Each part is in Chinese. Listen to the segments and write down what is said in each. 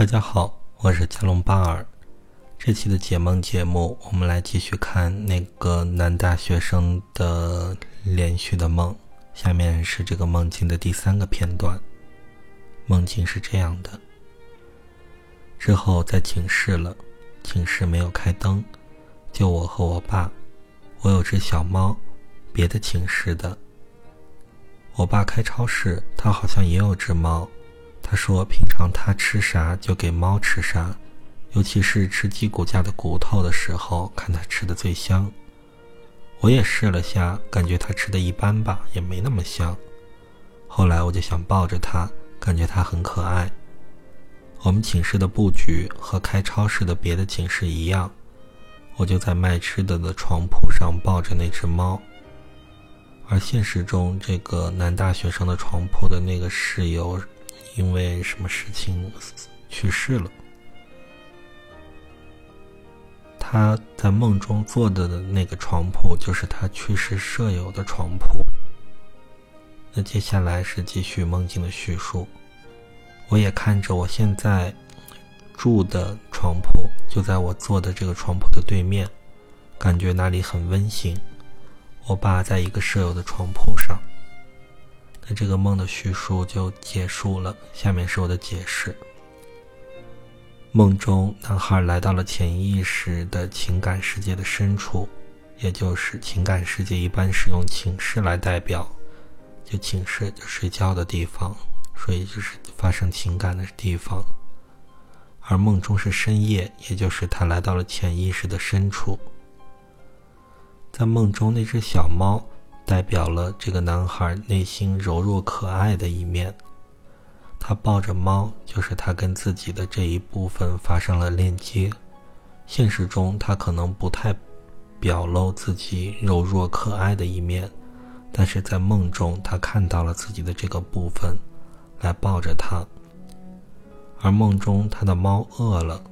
大家好，我是加隆巴尔。这期的解梦节目，我们来继续看那个男大学生的连续的梦。下面是这个梦境的第三个片段。梦境是这样的：之后在寝室了，寝室没有开灯，就我和我爸。我有只小猫，别的寝室的。我爸开超市，他好像也有只猫。他说平常他吃啥就给猫吃啥，尤其是吃鸡骨架的骨头的时候，看他吃的最香。我也试了下，感觉他吃的一般吧，也没那么香。后来我就想抱着它，感觉它很可爱。我们寝室的布局和开超市的别的寝室一样，我就在卖吃的的床铺上抱着那只猫。而现实中，这个男大学生的床铺的那个室友，因为什么事情去世了。他在梦中坐的那个床铺，就是他去世舍友的床铺。那接下来是继续梦境的叙述。我也看着我现在住的床铺，就在我坐的这个床铺的对面，感觉那里很温馨。我爸在一个舍友的床铺上，这个梦的叙述就结束了。下面是我的解释：梦中，男孩来到了潜意识的情感世界的深处，也就是情感世界一般是用寝室来代表，就寝室就睡觉的地方，所以就是发生情感的地方。而梦中是深夜，也就是他来到了潜意识的深处。在梦中，那只小猫代表了这个男孩内心柔弱可爱的一面。他抱着猫，就是他跟自己的这一部分发生了链接。现实中，他可能不太表露自己柔弱可爱的一面，但是在梦中，他看到了自己的这个部分，来抱着它。而梦中，他的猫饿了，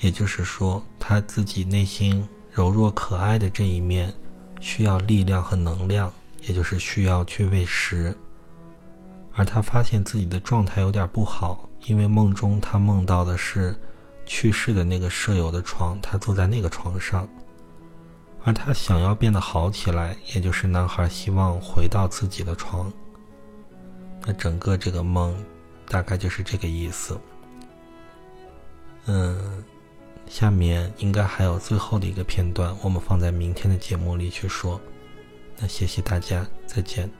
也就是说，他自己内心。柔弱可爱的这一面，需要力量和能量，也就是需要去喂食。而他发现自己的状态有点不好，因为梦中他梦到的是去世的那个舍友的床，他坐在那个床上。而他想要变得好起来，也就是男孩希望回到自己的床。那整个这个梦，大概就是这个意思。嗯。下面应该还有最后的一个片段，我们放在明天的节目里去说。那谢谢大家，再见。